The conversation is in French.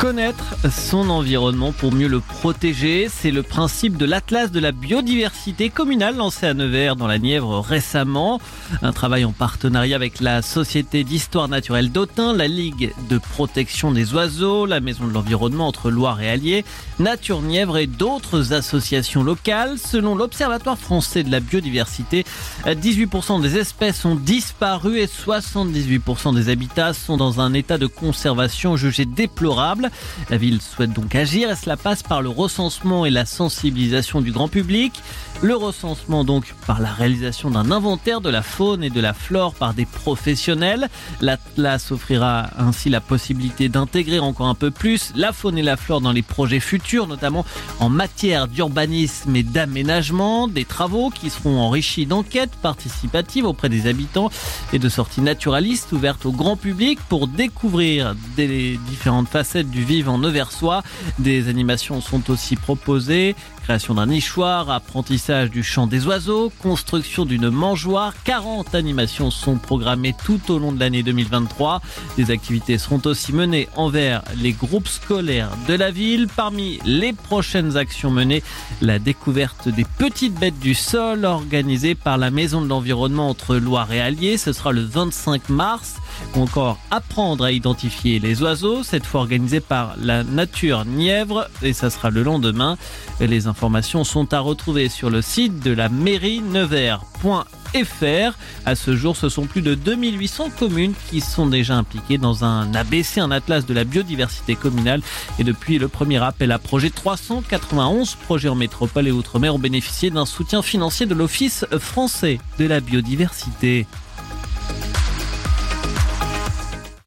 Connaître son environnement pour mieux le protéger, c'est le principe de l'Atlas de la biodiversité communale lancé à Nevers dans la Nièvre récemment. Un travail en partenariat avec la Société d'histoire naturelle d'Autun, la Ligue de protection des oiseaux, la Maison de l'environnement entre Loire et Allier, Nature Nièvre et d'autres associations locales. Selon l'Observatoire français de la biodiversité, 18% des espèces ont disparu et 78% des habitats sont dans un état de conservation jugé déplorable. La ville souhaite donc agir et cela passe par le recensement et la sensibilisation du grand public. Le recensement donc par la réalisation d'un inventaire de la faune et de la flore par des professionnels. L'Atlas offrira ainsi la possibilité d'intégrer encore un peu plus la faune et la flore dans les projets futurs, notamment en matière d'urbanisme et d'aménagement, des travaux qui seront enrichis d'enquêtes participatives auprès des habitants et de sorties naturalistes ouvertes au grand public pour découvrir des différentes facettes du vivant neversois. Des animations sont aussi proposées, création d'un nichoir, apprentissage du chant des oiseaux, construction d'une mangeoire. 40 animations sont programmées tout au long de l'année 2023. Des activités seront aussi menées envers les groupes scolaires de la ville. Parmi les prochaines actions menées, la découverte des petites bêtes du sol organisée par la Maison de l'Environnement entre Loire et Allier. Ce sera le 25 mars. Ou encore apprendre à identifier les oiseaux, cette fois organisée par la Nature Nièvre et ça sera le lendemain. Les informations sont à retrouver sur le site de la mairie nevers.fr. À ce jour, ce sont plus de 2800 communes qui sont déjà impliquées dans un ABC, un atlas de la biodiversité communale. Et depuis le premier appel à projet, 391 projets en métropole et outre-mer ont bénéficié d'un soutien financier de l'Office français de la biodiversité.